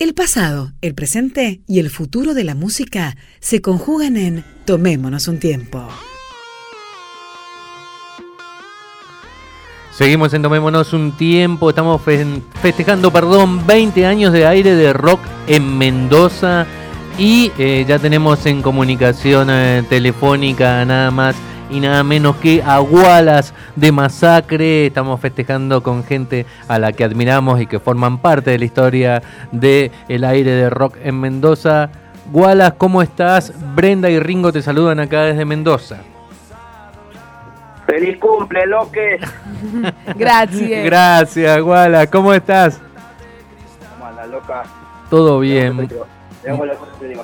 El pasado, el presente y el futuro de la música se conjugan en Tomémonos un tiempo. Seguimos en Tomémonos un tiempo, estamos festejando, perdón, 20 años de aire de rock en Mendoza y eh, ya tenemos en comunicación eh, telefónica nada más y nada menos que Agualas de Masacre. Estamos festejando con gente a la que admiramos y que forman parte de la historia del el aire de rock en Mendoza. Gualas, ¿cómo estás? Brenda y Ringo te saludan acá desde Mendoza. ¡Feliz cumple, Loque! Gracias. Gracias, Guala. ¿Cómo estás? ¿Cómo anda, loca? Todo bien.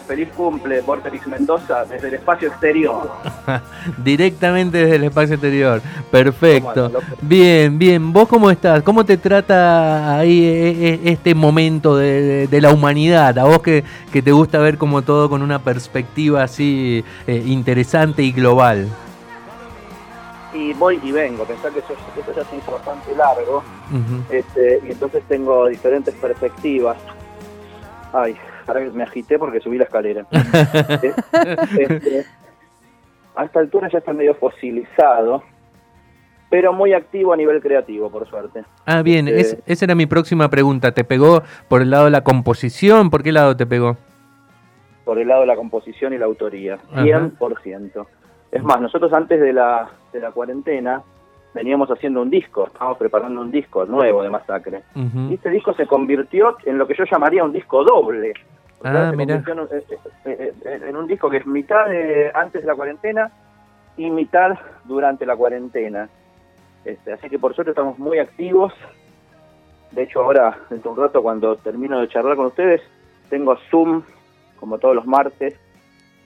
Feliz cumple, Vorterix Mendoza, desde el espacio exterior. Directamente desde el espacio exterior. Perfecto. Bien, bien. ¿Vos cómo estás? ¿Cómo te trata ahí eh, eh, este momento de, la humanidad? A vos que, que, te gusta ver como todo con una perspectiva así eh, interesante y global y voy y vengo, pensar que eso, ya es bastante largo, este, y entonces tengo diferentes perspectivas. Ay, ahora me agité porque subí la escalera. Este, a esta altura ya está medio fosilizado, pero muy activo a nivel creativo, por suerte. Ah, bien, este, esa era mi próxima pregunta. ¿Te pegó por el lado de la composición? ¿Por qué lado te pegó? Por el lado de la composición y la autoría, 100%. Es más, nosotros antes de la, de la cuarentena veníamos haciendo un disco, estábamos preparando un disco nuevo de Masacre. Y este disco se convirtió en lo que yo llamaría un disco doble. Ah, mira. Eh, eh, eh, en, un disco que es mitad de, antes de la cuarentena y mitad durante la cuarentena. Este, así que por suerte estamos muy activos. De hecho, ahora, dentro de un rato, cuando termino de charlar con ustedes, tengo Zoom, como todos los martes,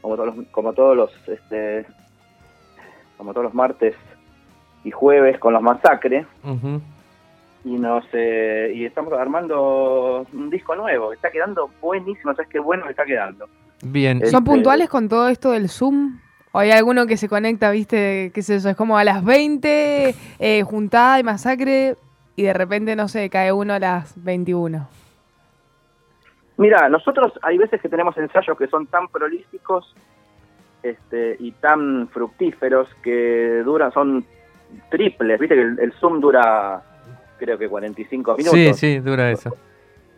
como todos los, como todos los este, como todos los martes y jueves con los masacres. Y nos eh, y estamos armando un disco nuevo, está quedando buenísimo, ¿sabes qué bueno que está quedando? Bien. ¿Son este, puntuales con todo esto del Zoom? ¿O hay alguno que se conecta, viste, qué es eso? Es como a las 20, eh, juntada y masacre, y de repente, no sé, cae uno a las 21. Mira, nosotros hay veces que tenemos ensayos que son tan prolíficos este, y tan fructíferos que duran, son triples, viste que el, Zoom dura creo que 45 minutos. Sí, sí, dura eso.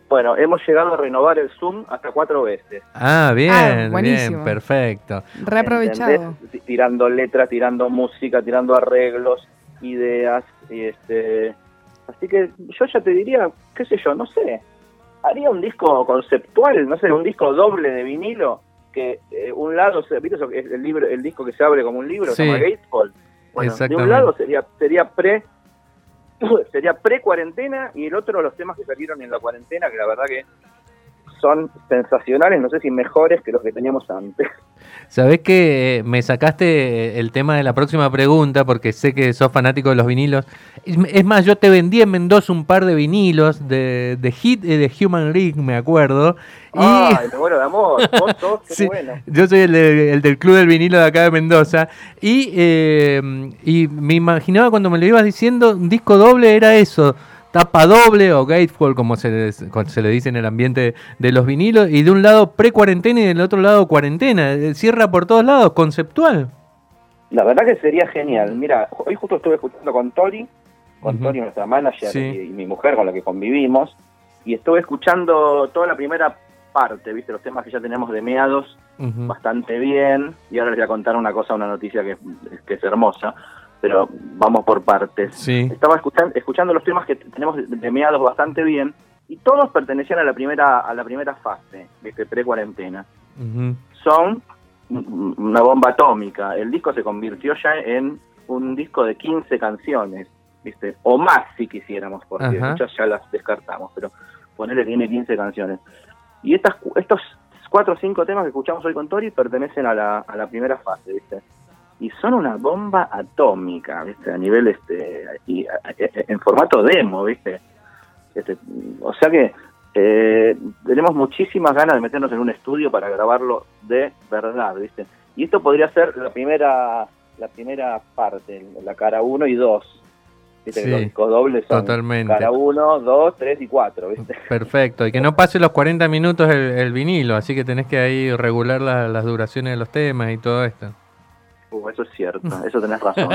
Bueno, hemos llegado a renovar el Zoom hasta cuatro veces. Ah, bien, ah, bien, perfecto. Reaprovechado. Tirando letras, tirando música, tirando arreglos, ideas, y este... Así que yo ya te diría, qué sé yo, no sé, haría un disco conceptual, no sé, un disco doble de vinilo, que eh, un lado, ¿viste eso? El, libro, el disco que se abre como un libro, se llama Gatefall. Bueno, de un lado sería, sería pre sería pre cuarentena y el otro los temas que salieron en la cuarentena, que la verdad que son sensacionales, no sé si mejores que los que teníamos antes. Sabés que me sacaste el tema de la próxima pregunta porque sé que sos fanático de los vinilos. Es más, yo te vendí en Mendoza un par de vinilos de, de Hit y de Human League, me acuerdo. Ay, me muero de amor. qué bueno. Yo soy el, del club del vinilo de acá de Mendoza. Y, eh, y me imaginaba cuando me lo ibas diciendo, un disco doble era eso tapa doble o gatefall, como se le, se le dice en el ambiente de los vinilos, y de un lado pre-cuarentena y del otro lado cuarentena. Eh, cierra por todos lados, conceptual. La verdad que sería genial. Mira, hoy justo estuve escuchando con Tori, con Tori, nuestra manager, y, mi mujer con la que convivimos, y estuve escuchando toda la primera parte, viste, los temas que ya tenemos de meados bastante bien, y ahora les voy a contar una cosa, una noticia que, que es hermosa pero vamos por partes. Estaba escuchando, escuchando los temas que tenemos de meados bastante bien y todos pertenecían a la primera a la primera fase, este pre-cuarentena. Son una bomba atómica. El disco se convirtió ya en un disco de 15 canciones, ¿viste? O más si quisiéramos, porque muchas ya las descartamos, pero ponerle tiene 15 canciones. Y estas, estos cuatro o cinco temas que escuchamos hoy con Tori pertenecen a la, a la primera fase, ¿viste? Y son una bomba atómica, ¿viste? A nivel, este, y, en formato demo, ¿viste? Este, o sea que eh, tenemos muchísimas ganas de meternos en un estudio para grabarlo de verdad, ¿viste? Y esto podría ser la primera, la primera parte, la cara 1 y 2. Viste que los discos dobles son totalmente. cada uno, dos, tres y cuatro, ¿viste? Perfecto, y que no pase los 40 minutos el, vinilo, así que tenés que ahí regular las duraciones de los temas y todo esto. Uh, eso es cierto, eso tenés razón.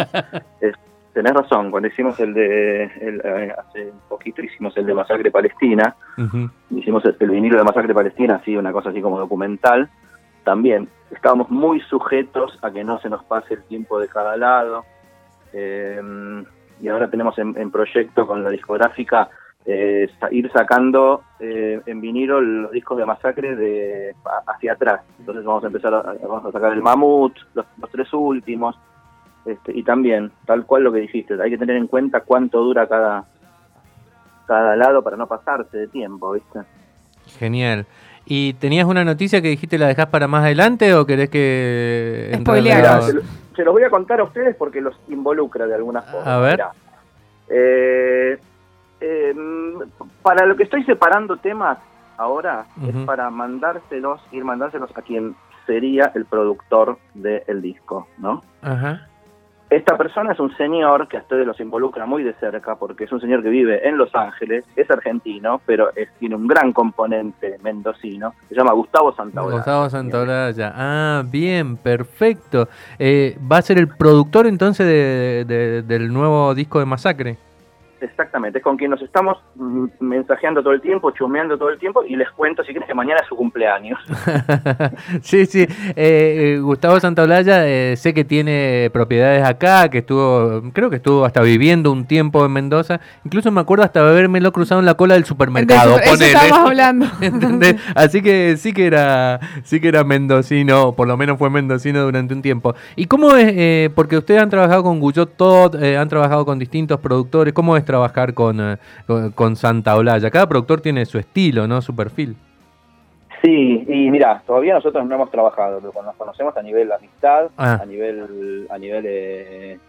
tenés razón, cuando hicimos el de, eh, hace un poquito hicimos el de Masacre Palestina, hicimos el, vinilo de Masacre Palestina, así, una cosa así como documental, también estábamos muy sujetos a que no se nos pase el tiempo de cada lado. Eh, y ahora tenemos en, proyecto con la discográfica eh, ir sacando eh, en vinilo los discos de Masacre de hacia atrás. Entonces vamos a empezar a, vamos a sacar el Mamut, los, tres últimos, este, y también, tal cual lo que dijiste, hay que tener en cuenta cuánto dura cada, cada lado para no pasarse de tiempo, ¿viste? Genial. ¿Y tenías una noticia que dijiste la dejás para más adelante o querés que... Spoilear. Se, los voy a contar a ustedes porque los involucra de alguna forma. A ver. Eh, eh, para lo que estoy separando temas ahora es para mandárselos, ir mandárselos a quien sería el productor del disco, ¿no? Ajá. Esta persona es un señor que a ustedes los involucra muy de cerca porque es un señor que vive en Los Ángeles, es argentino, pero tiene un gran componente mendocino, se llama Gustavo Santaolalla. Gustavo Santaolalla, ah, bien, perfecto. Eh, ¿Va a ser el productor entonces del nuevo disco de Masacre? Exactamente, es con quien nos estamos mm, mensajeando todo el tiempo, chumeando todo el tiempo y les cuento si quieren que mañana es su cumpleaños. sí, sí, eh, eh, Gustavo Santaolalla eh, sé que tiene propiedades acá, que estuvo, creo que estuvo hasta viviendo un tiempo en Mendoza, incluso me acuerdo hasta habérmelo cruzado en la cola del supermercado. Eso estamos hablando. Así que sí que era, sí que era mendocino, por lo menos fue mendocino durante un tiempo. ¿Y cómo es, porque ustedes han trabajado con Guyot Todd, han trabajado con distintos productores, cómo es trabajar eh, con, con, Santa Olaya? Cada productor tiene su estilo, ¿no? Su perfil. Sí, y mira, todavía nosotros no hemos trabajado, pero nos conocemos a nivel de amistad, ah. a nivel a nivel de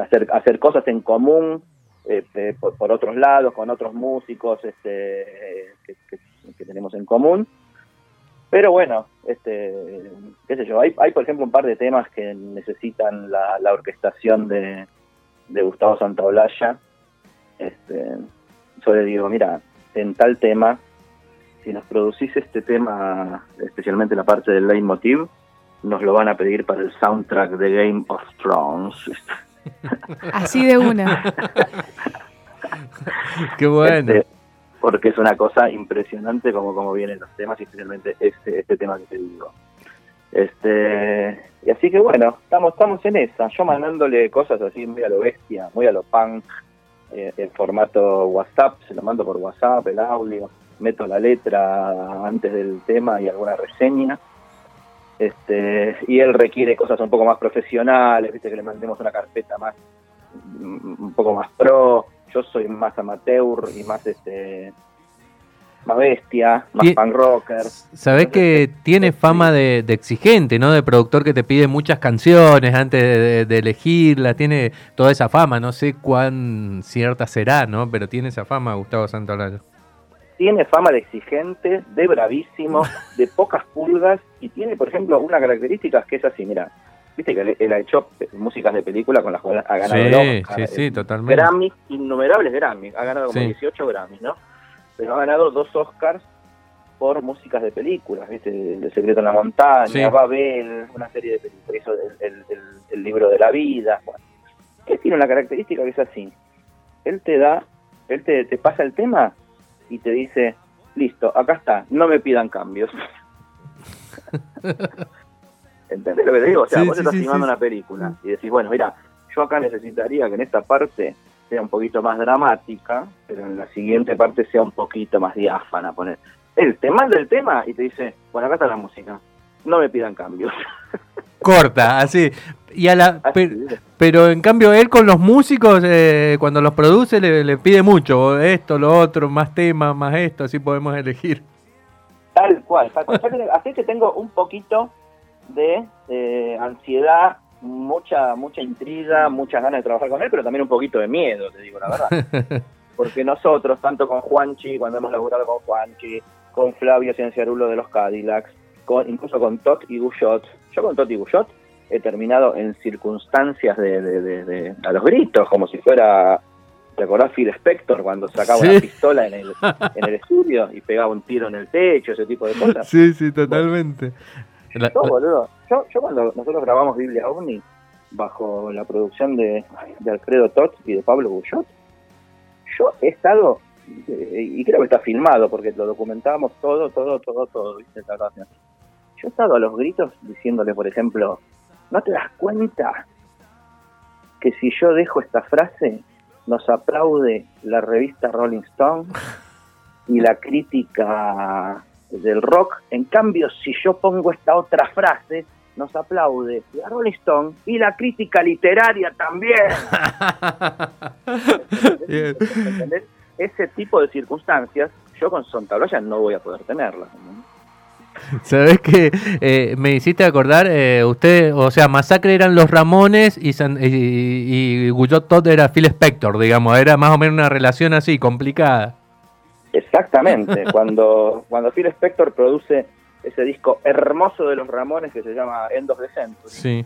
hacer, hacer cosas en común, este, por, otros lados, con otros músicos este, que, tenemos en común. Pero bueno, este, qué sé yo, hay, hay por ejemplo un par de temas que necesitan la, la orquestación de, de Gustavo Santaolalla, este, yo le digo, mira, en tal tema, si nos producís este tema, especialmente la parte del leitmotiv, nos lo van a pedir para el soundtrack de Game of Thrones. Así de una. Qué bueno. Este, porque es una cosa impresionante como, como vienen los temas, y especialmente este, este tema que te digo. Este, y así que bueno, estamos, estamos en esa, yo mandándole cosas así muy a lo bestia, muy a lo punk, eh, en formato WhatsApp, se lo mando por WhatsApp, el audio, meto la letra antes del tema y alguna reseña. Este, y él requiere cosas un poco más profesionales, viste que le mandemos una carpeta más un poco más pro, yo soy más amateur y más este más bestia, más punk rocker. Sabés que tiene fama de, exigente, ¿no? De productor que te pide muchas canciones antes de, elegirla, tiene toda esa fama, no sé cuán cierta será, ¿no? Pero tiene esa fama Gustavo Santolaya. Tiene fama de exigente, de bravísimo, de pocas pulgas y tiene, por ejemplo, una característica que es así, mira, viste que él ha hecho músicas de película con las cuales ha ganado sí, sí, sí, eh, totalmente. Grammys, innumerables Grammys, ha ganado como 18 Grammys, ¿no? Pero ha ganado dos Oscars por músicas de películas, ¿viste? El secreto en la montaña, Babel, una serie de películas, hizo el, libro de la vida. Bueno, que tiene una característica que es así. Él te da, él te, te pasa el tema y te dice, listo, acá está, no me pidan cambios. ¿Entendés lo que te digo? O sea, vos estás filmando una película y decís, bueno, mira, yo acá necesitaría que en esta parte sea un poquito más dramática, pero en la siguiente parte sea un poquito más diáfana. Poner. Él te manda el tema y te dice, bueno, acá está la música, no me pidan cambios. Corta, así. Y a la, pero, en cambio él con los músicos, eh, cuando los produce, le, pide mucho, esto, lo otro, más temas, más esto, así podemos elegir. Tal cual, Así que tengo un poquito de eh, ansiedad mucha mucha intriga, muchas ganas de trabajar con él, pero también un poquito de miedo, te digo la verdad. Porque nosotros, tanto con Juanchi, cuando hemos laburado con Juanchi, con Flavio Cienciarulo de los Cadillacs, con, incluso con Tot y Guyot, yo con Tot y Guyot he terminado en circunstancias de, a los gritos, como si fuera, ¿te acordás Phil Spector cuando sacaba una pistola en el, en el estudio y pegaba un tiro en el techo, ese tipo de cosas? Sí, sí, totalmente. Boludo. Yo, yo cuando nosotros grabamos Biblia OVNI, bajo la producción de, de Alfredo Tot y de Pablo Bullot, yo he estado, eh, y creo que está filmado, porque lo documentábamos todo, todo, todo, todo, ¿viste? Yo he estado a los gritos diciéndole, por ejemplo, ¿no te das cuenta que si yo dejo esta frase, nos aplaude la revista Rolling Stone y la crítica del rock? En cambio, si yo pongo esta otra frase, nos aplaude la Rolling Stone y la crítica literaria también. Ese tipo de circunstancias, yo con Sontabloya no voy a poder tenerlas. Sabes que eh, me hiciste acordar, eh, usted, o sea, Masacre eran los Ramones y, y, Guyot Todd era Phil Spector, digamos, era más o menos una relación así, complicada. Exactamente, cuando, cuando Phil Spector produce ese disco hermoso de los Ramones que se llama End of the Century. Sí.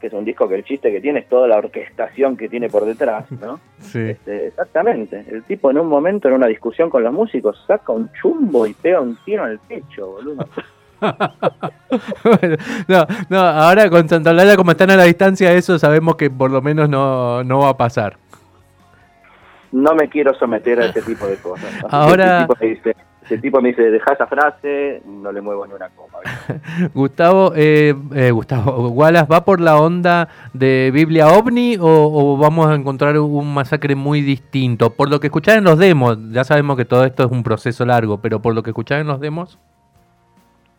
Que es un disco que el chiste que tiene es toda la orquestación que tiene por detrás, ¿no? Sí. Este, exactamente. El tipo en un momento, en una discusión con los músicos, saca un chumbo y pega un tiro en el pecho, boludo. no, no, ahora con Santa Blanca, como están a la distancia, eso sabemos que por lo menos no, no va a pasar. No me quiero someter a ese tipo de cosas. Ahora, ese tipo me dice, deja esa frase, no le muevo ni una coma. Gustavo, eh, eh, Gustavo, Wallace, ¿va por la onda de Biblia OVNI o, vamos a encontrar un masacre muy distinto? Por lo que escucharon en los demos, ya sabemos que todo esto es un proceso largo, pero por lo que escucharon en los demos...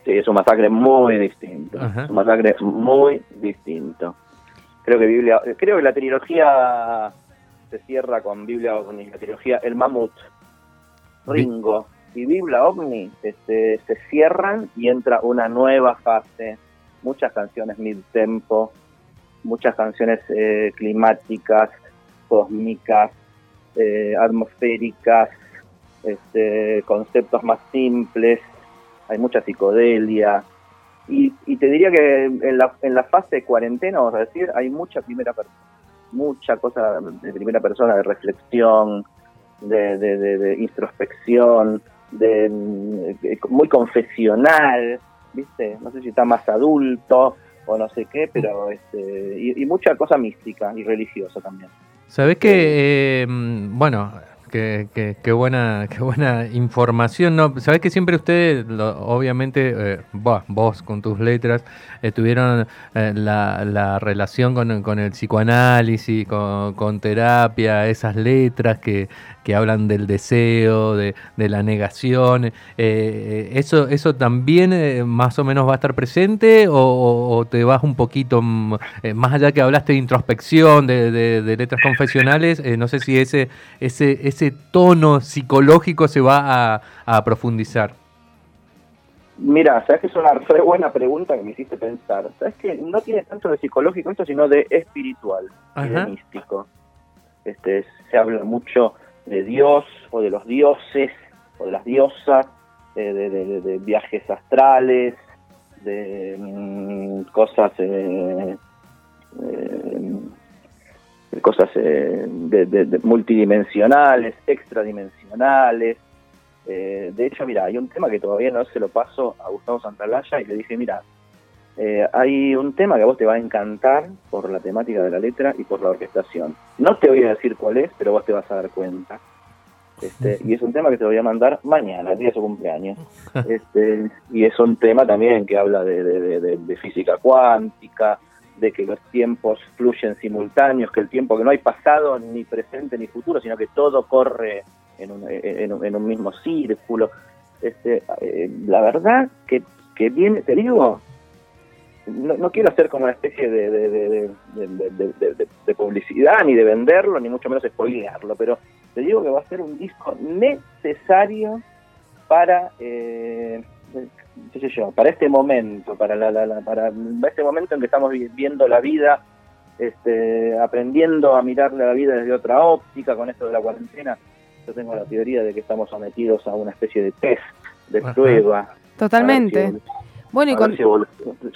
Sí, es un masacre muy distinto. Es un masacre muy distinto. Creo que Biblia, creo que la trilogía se cierra con Biblia OVNI, la trilogía El Mamut, Ringo, y Biblia OVNI este, se cierran y entra una nueva fase. Muchas canciones mid-tempo, muchas canciones eh, climáticas, cósmicas, eh, atmosféricas, este, conceptos más simples, hay mucha psicodelia. Y, te diría que en la, en la fase de cuarentena, vamos a decir, hay mucha primera persona, mucha cosa de primera persona, de reflexión, de, de, de introspección, de, eh, muy confesional, ¿viste? No sé si está más adulto o no sé qué, pero este, y, mucha cosa mística y religiosa también. Sabes que, eh, bueno, Qué, qué, buena, qué buena información. No, Sabes que siempre ustedes, obviamente, eh, vos con tus letras, eh, tuvieron eh, la, relación con, con, el psicoanálisis, con, terapia, esas letras que, que hablan del deseo, de, la negación. eso, ¿Eso también más o menos va a estar presente o, te vas un poquito más allá que hablaste de introspección, de, de letras confesionales? no sé si ese, ese, ese tono psicológico se va a, profundizar? Mira, sabes que es una re buena pregunta que me hiciste pensar. Sabes que no tiene tanto de psicológico esto, sino de espiritual y de místico. Este, se habla mucho de Dios o de los dioses o de las diosas, de, viajes astrales, de mm, cosas eh, eh, cosas eh, de, multidimensionales, extradimensionales. Eh, de hecho, mira, hay un tema que todavía no se lo paso a Gustavo Santalaya y le dije, mira, eh, hay un tema que a vos te va a encantar por la temática de la letra y por la orquestación. No te voy a decir cuál es, pero vos te vas a dar cuenta. Este, y es un tema que te voy a mandar mañana, el día de su cumpleaños. Este, y es un tema también que habla de física cuántica, de que los tiempos fluyen simultáneos, que el tiempo que no hay pasado ni presente ni futuro, sino que todo corre en un, en, un mismo círculo. Este, eh, la verdad que, que viene, te digo, no, no, quiero hacer como una especie de, de, de, publicidad, ni de venderlo, ni mucho menos spoilearlo, pero te digo que va a ser un disco necesario para eh, qué sé yo, para este momento, para, la, para este momento en que estamos viviendo la vida, este, aprendiendo a mirar la vida desde otra óptica con esto de la cuarentena, yo tengo la teoría de que estamos sometidos a una especie de test, de prueba. Totalmente. Bueno, y con... si,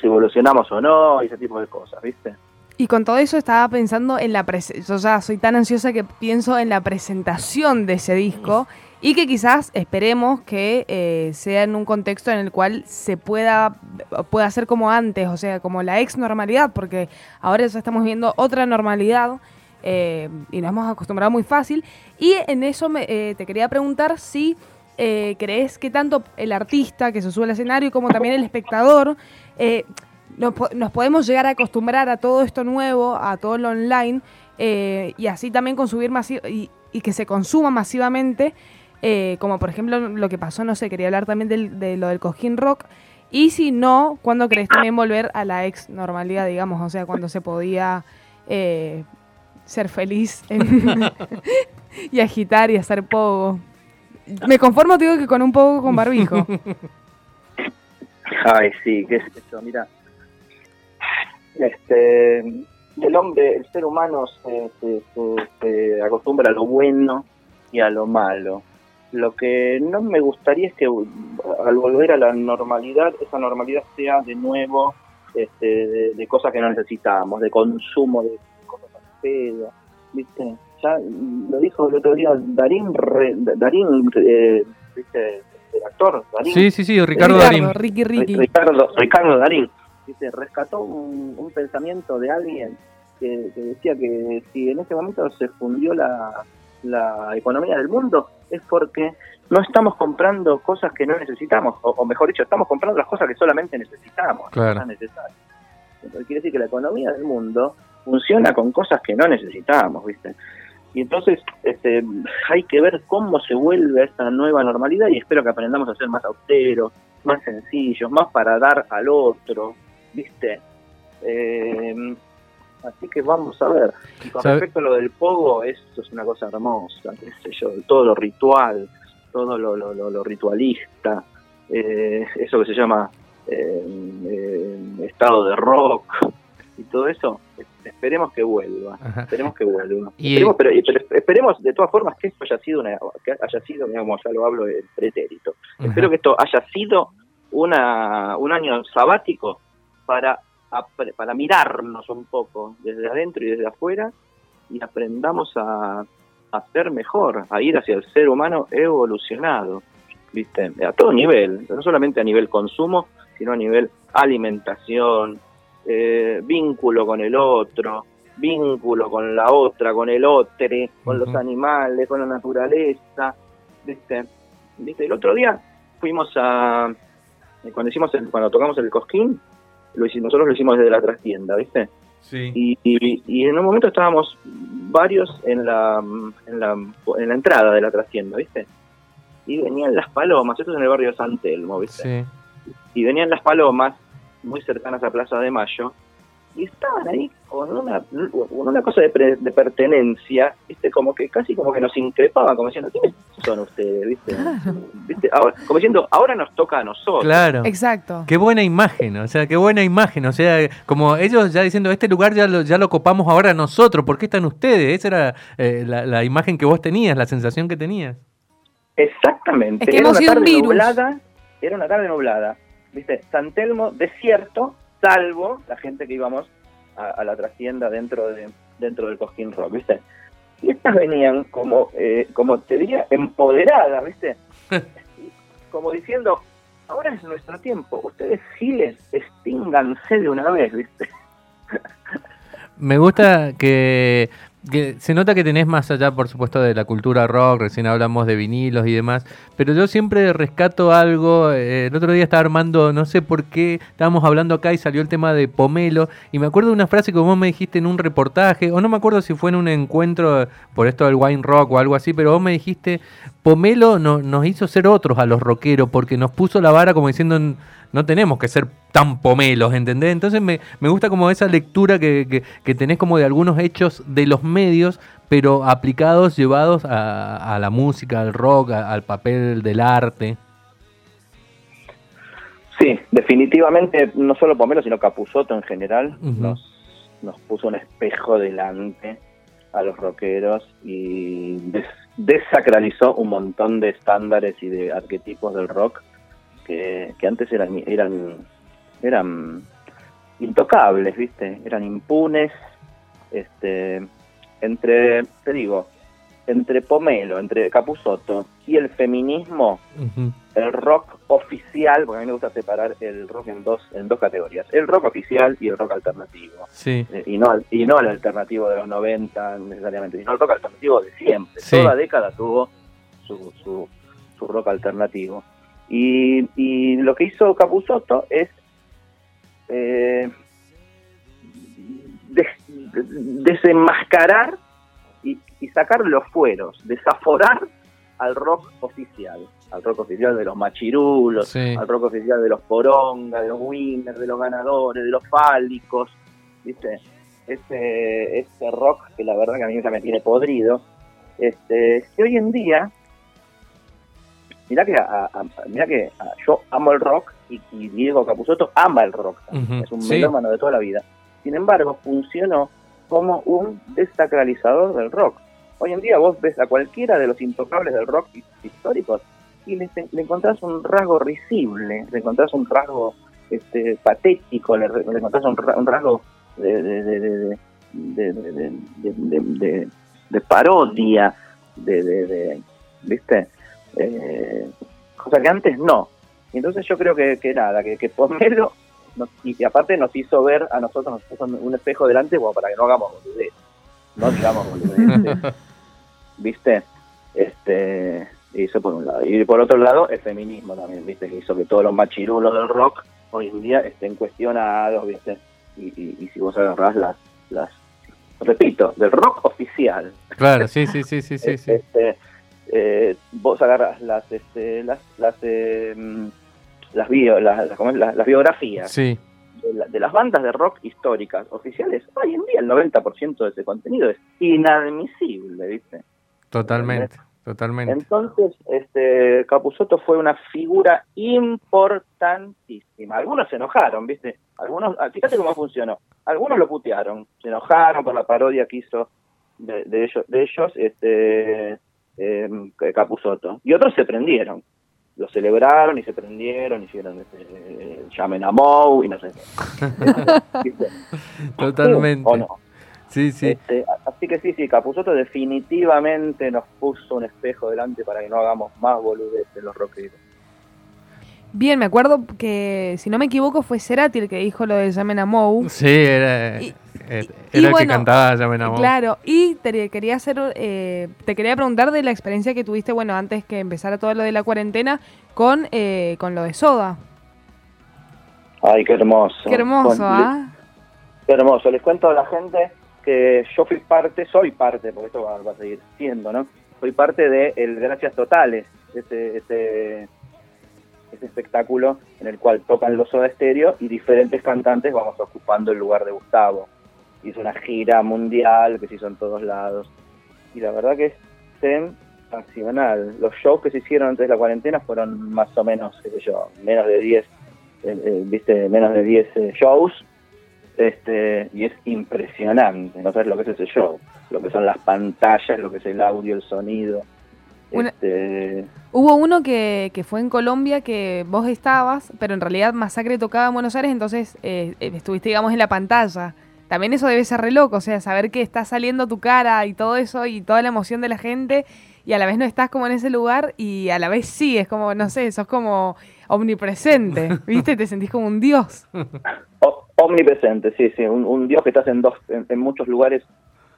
evolucionamos o no, y ese tipo de cosas, ¿viste? Y con todo eso estaba pensando en la yo ya soy tan ansiosa que pienso en la presentación de ese disco y que quizás esperemos que eh, sea en un contexto en el cual se pueda pueda ser como antes, o sea, como la ex normalidad, porque ahora ya estamos viendo otra normalidad eh, y nos hemos acostumbrado muy fácil. Y en eso me, eh, te quería preguntar si crees que tanto el artista que se sube al escenario como también el espectador nos, podemos llegar a acostumbrar a todo esto nuevo, a todo lo online, eh, y así también consumir masivo, y, que se consuma masivamente, eh, como por ejemplo lo que pasó, no sé, quería hablar también de lo del cojín rock, y si no, ¿cuándo crees también volver a la ex normalidad, digamos? O sea, cuando se podía eh, ser feliz y agitar y hacer poco. Me conformo, digo, que con un poco con barbijo. Ay, sí, qué es eso, mira este, el hombre, el ser humano se, acostumbra a lo bueno y a lo malo. Lo que no me gustaría es que al volver a la normalidad, esa normalidad sea de nuevo este, de, cosas que no necesitamos, de consumo de cosas al pedo, ¿viste? Ya lo dijo el otro día Darín, Darín eh, ¿viste? El actor, Darín. Sí, sí, sí, Ricardo, Darín. Ricardo, Ricardo Darín se rescató un, pensamiento de alguien que, decía que si en ese momento se fundió la, economía del mundo es porque no estamos comprando cosas que no necesitamos, o, mejor dicho, estamos comprando las cosas que solamente necesitamos, claro. necesarias. quiere decir que la economía del mundo funciona con cosas que no necesitamos, ¿viste? Y entonces este, hay que ver cómo se vuelve a esta nueva normalidad y espero que aprendamos a ser más austeros, más sencillos, más para dar al otro, ¿viste? Eh, así que vamos a ver. con respecto a lo del pogo, eso es una cosa hermosa, yo, todo lo ritual, todo lo, lo, ritualista, eh, eso que se llama eh, estado de rock y todo eso, esperemos que vuelva, esperemos que vuelva. Esperemos, pero, esperemos de todas formas que esto haya sido una, que haya sido, digamos, ya lo hablo en pretérito. Espero que esto haya sido una, un año sabático para, para mirarnos un poco desde adentro y desde afuera y aprendamos a, a ser mejor, a ir hacia el ser humano evolucionado, ¿viste? A todo nivel, no solamente a nivel consumo, sino a nivel alimentación, eh, vínculo con el otro, vínculo con la otra, con el otro, con los animales, con la naturaleza, ¿viste? ¿Viste? El otro día fuimos a, cuando, hicimos cuando tocamos el cosquín, lo nosotros lo hicimos desde la trastienda, ¿viste? Sí. Y, y, en un momento estábamos varios en la, en la, en la entrada de la trastienda, ¿viste? Y venían las palomas, esto es en el barrio de San Telmo, ¿viste? Sí. Y venían las palomas muy cercanas a Plaza de Mayo y estaban ahí con una, una cosa de, pertenencia, ¿viste? Como que casi como que nos increpaban, como diciendo, ¿quiénes son ustedes? ¿Viste? ¿Viste? Ahora, como diciendo, ahora nos toca a nosotros. Claro. Exacto. Qué buena imagen, o sea, qué buena imagen, o sea, como ellos ya diciendo, este lugar ya lo, ya lo copamos ahora nosotros, ¿por qué están ustedes? Esa era eh, la, imagen que vos tenías, la sensación que tenías. Exactamente. Es que era una tarde nublada, era una tarde nublada. ¿Viste? San Telmo, desierto, salvo la gente que íbamos a, la trastienda dentro de dentro del Cosquín Rock, ¿viste? Y estas venían como, eh, como te diría, empoderadas, ¿viste? como diciendo, ahora es nuestro tiempo, ustedes giles, extínganse de una vez, ¿viste? Me gusta que se nota que tenés más allá, por supuesto, de la cultura rock, recién hablamos de vinilos y demás, pero yo siempre rescato algo, eh, el otro día estaba armando, no sé por qué, estábamos hablando acá y salió el tema de Pomelo, y me acuerdo de una frase que vos me dijiste en un reportaje, o no me acuerdo si fue en un encuentro por esto del wine rock o algo así, pero vos me dijiste, Pomelo nos hizo ser otros a los rockeros, porque nos puso la vara como diciendo no tenemos que ser tan pomelos, ¿entendés? Entonces me, gusta como esa lectura que, que, tenés como de algunos hechos de los medios, pero aplicados, llevados a, la música, al rock, al papel del arte. Sí, definitivamente, no solo Pomelo, sino Capuzoto en general, nos, nos puso un espejo delante a los rockeros y desacralizó un montón de estándares y de arquetipos del rock que, antes eran, eran eran intocables, ¿viste? Eran impunes, este, entre, te digo, entre Pomelo, entre Capusotto y el feminismo, el rock oficial, porque a mí me gusta separar el rock en dos en dos categorías, el rock oficial y el rock alternativo. Sí. Eh, y no y no el alternativo de los 90 necesariamente, sino el rock alternativo de siempre. Toda década tuvo su, su, su rock alternativo. Y, y, lo que hizo Capusotto es eh, desenmascarar y, sacar los fueros, desaforar al rock oficial, al rock oficial de los machirulos, al rock oficial de los porongas, de los winners, de los ganadores, de los fálicos, ¿viste? Ese, ese rock que la verdad que a mí ya me tiene podrido, este, que hoy en día, mira que, mira que yo amo el rock y, Diego Capuzotto ama el rock, es un melómano de toda la vida. Sin embargo, funcionó como un desacralizador del rock. Hoy en día vos ves a cualquiera de los intocables del rock históricos y le, encontrás un rasgo risible, le encontrás un rasgo este, patético, le, encontrás un, rasgo de, de, de, parodia, de, ¿viste? Eh, cosa que antes no. Y entonces yo creo que, que nada, que, que Pomelo y, aparte nos hizo ver a nosotros, nos puso un espejo delante bueno, para que no hagamos boludez. No digamos boludez. ¿Viste? Este, hizo por un lado. Y por otro lado, el feminismo también, ¿viste? Que hizo que todos los machirulos del rock hoy en día estén cuestionados, ¿viste? Y, si vos agarrás las, las, repito, del rock oficial. Claro, sí, sí, sí, sí, sí. Este, eh, vos agarras las, este, las, las, eh, las, bio, las, las, biografías de, de, las bandas de rock históricas oficiales, hoy en día el 90% de ese contenido es inadmisible, ¿viste? Totalmente. Totalmente. Entonces, este Capusotto fue una figura importantísima. Algunos se enojaron, ¿viste? Algunos, ah, fíjate cómo funcionó. Algunos lo putearon, se enojaron por la parodia que hizo de, ellos, de ellos este eh, Capusotto. Y otros se prendieron lo celebraron y se prendieron, hicieron este, llamen a Mou y no sé. Totalmente. ¿O no? Sí, sí. Este, así que sí, sí, Capuzoto definitivamente nos puso un espejo delante para que no hagamos más boludeces los rockeros. Bien, me acuerdo que, si no me equivoco, fue Cerati el que dijo lo de llamen a Mou. Sí, era... Eh, era el que cantaba Llamen a Claro, y te quería hacer, eh, te quería preguntar de la experiencia que tuviste, bueno, antes que empezara todo lo de la cuarentena, con, eh, con lo de Soda. Ay, qué hermoso. Qué hermoso, ¿ah? Qué hermoso. Les cuento a la gente que yo fui parte, soy parte, porque esto va, a seguir siendo, ¿no? Soy parte de el Gracias Totales, este, este, este espectáculo en el cual tocan los Soda Stereo y diferentes cantantes vamos ocupando el lugar de Gustavo hizo una gira mundial que se hizo en todos lados. Y la verdad que es sensacional. Los shows que se hicieron antes de la cuarentena fueron más o menos, qué sé yo, menos de 10, eh, eh, viste, menos de 10 eh, shows. Este, y es impresionante, no sabes lo que es ese show, lo que son las pantallas, lo que es el audio, el sonido. Este... Hubo uno que, que, fue en Colombia que vos estabas, pero en realidad Masacre tocaba en Buenos Aires, entonces estuviste, digamos, en la pantalla también eso debe ser re loco, o sea, saber que está saliendo tu cara y todo eso y toda la emoción de la gente y a la vez no estás como en ese lugar y a la vez sí, es como, no sé, sos como omnipresente, ¿viste? Te sentís como un dios. omnipresente, sí, sí, un, dios que estás en, dos, en, muchos lugares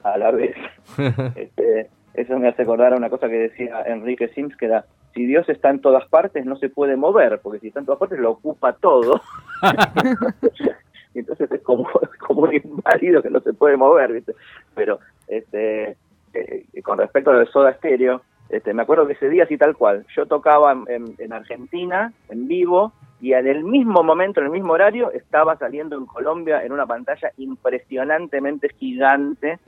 a la vez. Este, eso me hace acordar a una cosa que decía Enrique Sims, que era, si Dios está en todas partes, no se puede mover, porque si está en todas partes, lo ocupa todo. y entonces es como, como un inválido que no se puede mover, ¿viste? Pero este eh, con respecto al Soda Stereo, este, me acuerdo que ese día sí tal cual, yo tocaba en, en, Argentina, en vivo, y en el mismo momento, en el mismo horario, estaba saliendo en Colombia en una pantalla impresionantemente gigante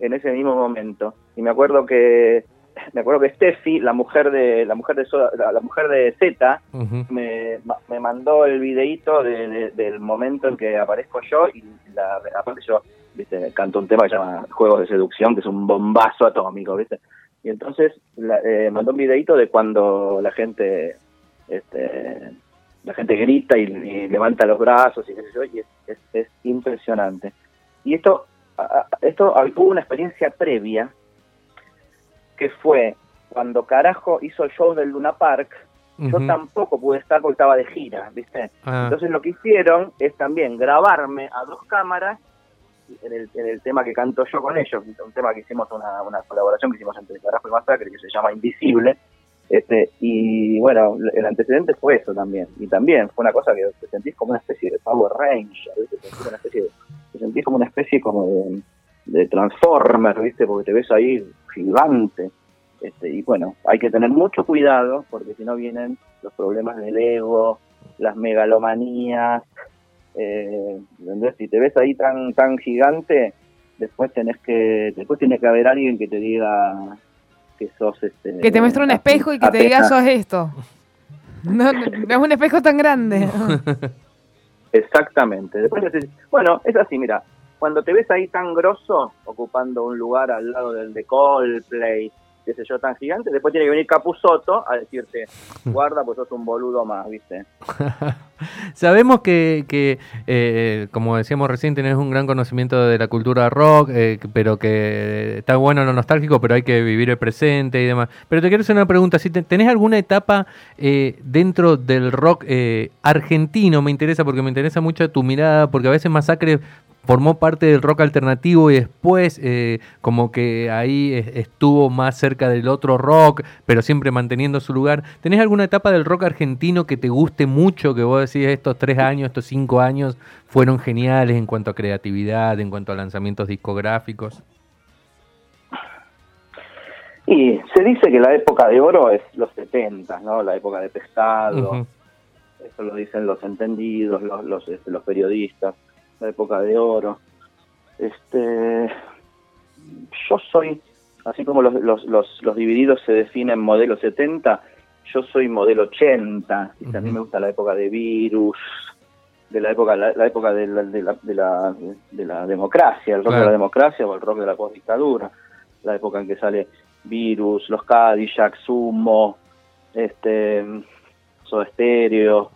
en ese mismo momento. Y me acuerdo que me acuerdo que Steffi, la mujer de la mujer de la, mujer de Z, me, me, mandó el videíto del momento en que aparezco yo y la, aparte yo ¿viste? canto un tema que se llama Juegos de Seducción, que es un bombazo atómico, ¿viste? Y entonces la, eh, mandó un videíto de cuando la gente este, la gente grita y, levanta los brazos y qué sé yo, y es, es, impresionante. Y esto, esto hubo una experiencia previa que fue cuando Carajo hizo el show del Luna Park, yo tampoco pude estar porque estaba de gira, ¿viste? Ah. Entonces lo que hicieron es también grabarme a dos cámaras en el, en el tema que canto yo con ellos, un tema que hicimos, una, una colaboración que hicimos entre Carajo y Masacre que se llama Invisible, este, y bueno, el antecedente fue eso también. Y también fue una cosa que te sentís como una especie de Power Ranger, Te sentís, una especie te sentís como una especie como de, de Transformer, ¿viste? Porque te ves ahí gigante. Este, y bueno, hay que tener mucho cuidado porque si no vienen los problemas del ego, las megalomanías. Eh, Si te ves ahí tan tan gigante, después tenés que después tiene que haber alguien que te diga que sos este, Que te muestre un espejo y que te diga sos esto. No, no, es un espejo tan grande. Exactamente. Después bueno, es así, mira, cuando te ves ahí tan grosso, ocupando un lugar al lado del de Coldplay, qué sé yo, tan gigante, después tiene que venir Capusoto a decirte, guarda, pues sos un boludo más, ¿viste? Sabemos que, que eh, como decíamos recién, tenés un gran conocimiento de la cultura rock, eh, pero que está bueno lo nostálgico, pero hay que vivir el presente y demás. Pero te quiero hacer una pregunta, si tenés alguna etapa eh, dentro del rock argentino, me interesa, porque me interesa mucho tu mirada, porque a veces Masacre formó parte del rock alternativo y después eh, como que ahí estuvo más cerca del otro rock, pero siempre manteniendo su lugar. ¿Tenés alguna etapa del rock argentino que te guste mucho, que vos decís estos tres años, estos cinco años fueron geniales en cuanto a creatividad, en cuanto a lanzamientos discográficos? Y se dice que la época de oro es los 70, ¿no? La época de pescado. Eso lo dicen los entendidos, los, los, este, los periodistas la época de oro. Este, yo soy, así como los, los, los, divididos se definen modelo 70, yo soy modelo 80, y también me gusta la época de virus, de la época la, época de la, de la, de la, democracia, el rock de la democracia o el rock de la postdictadura, la época en que sale virus, los Cadillac, Sumo, este, Soda Stereo,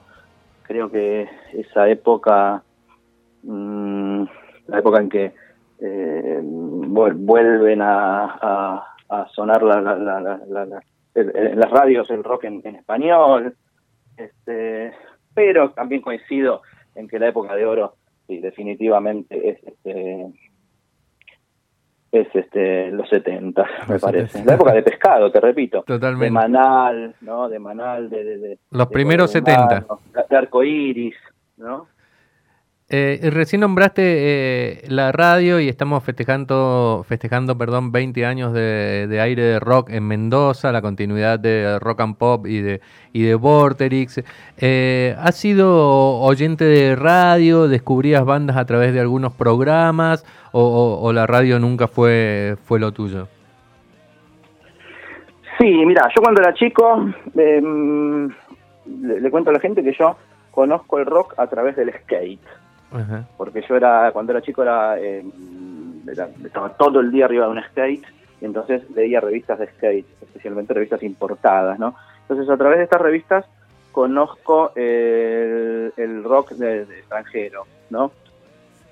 creo que esa época Mm, la época en que eh, vuelven a, sonar en las radios el rock en, español, este, pero también coincido en que la época de oro sí, definitivamente es este, es este los 70, me parece. La época de pescado, te repito. Totalmente. De Manal, ¿no? De Manal, de... los primeros 70. De arco iris, ¿no? Eh, recién nombraste eh, la radio y estamos festejando, festejando perdón, 20 años de, aire de rock en Mendoza, la continuidad de rock and pop y de, y de Vorterix. Eh, ¿Has sido oyente de radio? ¿Descubrías bandas a través de algunos programas? ¿O, la radio nunca fue, fue lo tuyo? Sí, mira, yo cuando era chico, em, le cuento a la gente que yo conozco el rock a través del skate porque yo era, cuando era chico eh, era, estaba todo el día arriba de un skate y entonces leía revistas de skate, especialmente revistas importadas, ¿no? Entonces a través de estas revistas conozco el, rock de, extranjero, ¿no?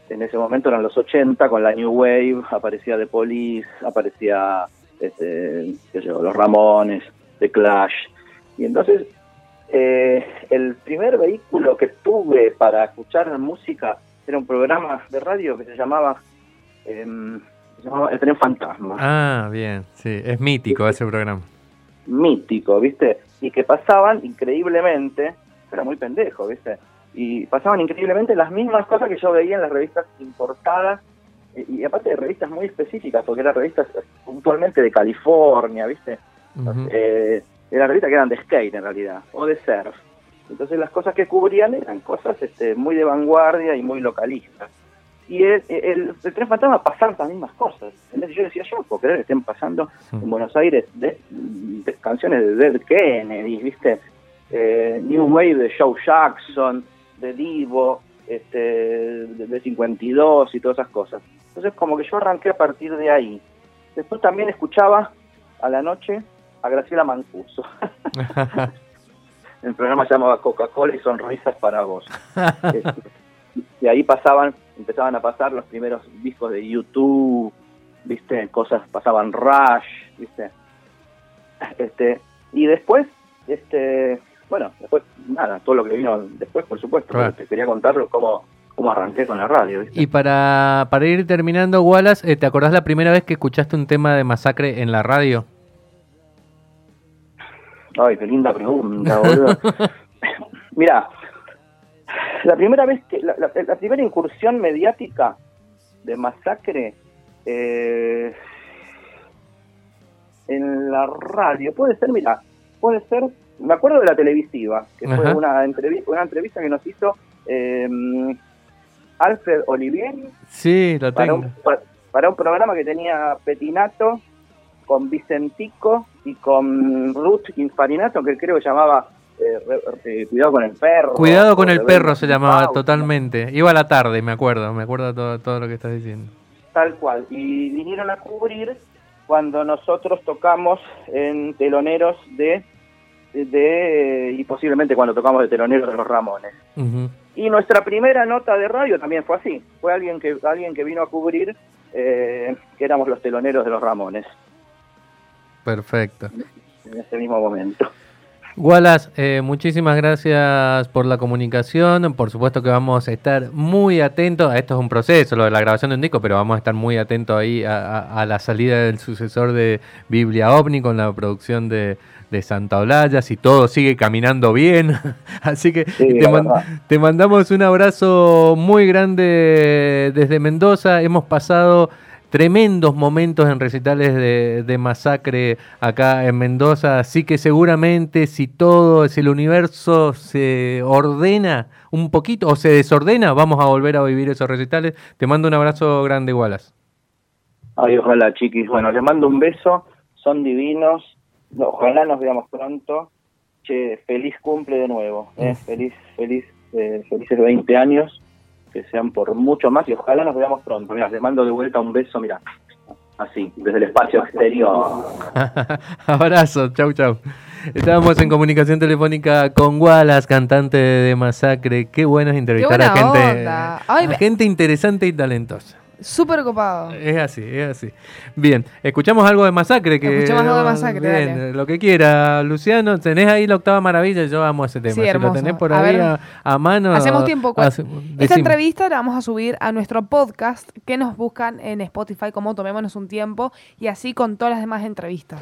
En ese momento eran los 80, con la New Wave, aparecía The Police, aparecía este, los Ramones, The Clash. Y entonces eh, el primer vehículo que tuve para escuchar música era un programa de radio que se llamaba, em, El Tren Fantasma. Ah, bien, sí, es mítico ese programa. Mítico, ¿viste? Y que pasaban increíblemente, era muy pendejo, ¿viste? Y pasaban increíblemente las mismas cosas que yo veía en las revistas importadas y, aparte de revistas muy específicas, porque eran revistas puntualmente de California, ¿viste? Eran revistas que eran de skate en realidad, o de surf. Entonces las cosas que cubrían eran cosas este, muy de vanguardia y muy localistas. Y el, el, Tren Fantasma pasaban las mismas cosas. Entonces yo decía, yo no puedo creer que estén pasando en Buenos Aires de, canciones de Dead Kennedy, ¿viste? Eh, New Wave de Joe Jackson, de Divo, este, de, de 52 y todas esas cosas. Entonces como que yo arranqué a partir de ahí. Después también escuchaba a la noche a Graciela Mancuso. el programa se llamaba Coca-Cola y Sonrisas para vos. Este, y ahí pasaban, empezaban a pasar los primeros discos de YouTube, viste, cosas, pasaban Rush, viste. Este, y después, este, bueno, después, nada, todo lo que vino después, por supuesto, te quería contar cómo, cómo arranqué con la radio. ¿viste? Y para, para ir terminando, Wallace, eh, ¿te acordás la primera vez que escuchaste un tema de masacre en la radio? Ay, qué linda pregunta, boludo. Mira, la primera vez que, la, primera incursión mediática de masacre eh, en la radio, puede ser, mira, puede ser, me acuerdo de la televisiva, que fue una, entrevista, una entrevista que nos hizo eh, Alfred Olivier. Sí, lo para Un, para un programa que tenía Petinato con Vicentico y con Ruth Infarinato, que creo que llamaba eh, eh, Cuidado con el perro. Cuidado con el perro se llamaba totalmente. Iba a la tarde, me acuerdo, me acuerdo todo, todo lo que estás diciendo. Tal cual. Y vinieron a cubrir cuando nosotros tocamos en teloneros de, de y posiblemente cuando tocamos de teloneros de los Ramones. Y nuestra primera nota de radio también fue así. Fue alguien que alguien que vino a cubrir eh, que éramos los teloneros de los Ramones. Perfecto. En ese mismo momento. Wallace, eh, muchísimas gracias por la comunicación. Por supuesto que vamos a estar muy atentos. Esto es un proceso, lo de la grabación de un disco, pero vamos a estar muy atentos ahí a, la salida del sucesor de Biblia OVNI con la producción de, Santa Olaya, si todo sigue caminando bien. Así que te mandamos un abrazo muy grande desde Mendoza. Hemos pasado tremendos momentos en recitales de, masacre acá en Mendoza, así que seguramente si todo, si el universo se ordena un poquito o se desordena, vamos a volver a vivir esos recitales. Te mando un abrazo grande, Wallace. Ay, ojalá, chiquis. Bueno, les mando un beso, son divinos, ojalá nos veamos pronto. Che, feliz cumple de nuevo, ¿eh? feliz, feliz, eh, felices 20 años que sean por mucho más y ojalá nos veamos pronto. Mira, les mando de vuelta un beso, mira, así, desde el espacio exterior. Abrazo, chau, chau. Estábamos en comunicación telefónica con Wallace, cantante de Masacre. Qué bueno es entrevistar a gente, a gente interesante y talentosa. Súper copado. Es así, es así. Bien, escuchamos algo de Masacre. Que, escuchamos algo de Masacre, bien, Lo que quiera, Luciano. Tenés ahí la octava maravilla, yo amo ese tema. Sí, si lo tenés por ahí a, mano. Hacemos tiempo. Esta entrevista la vamos a subir a nuestro podcast que nos buscan en Spotify como Tomémonos un Tiempo y así con todas las demás entrevistas.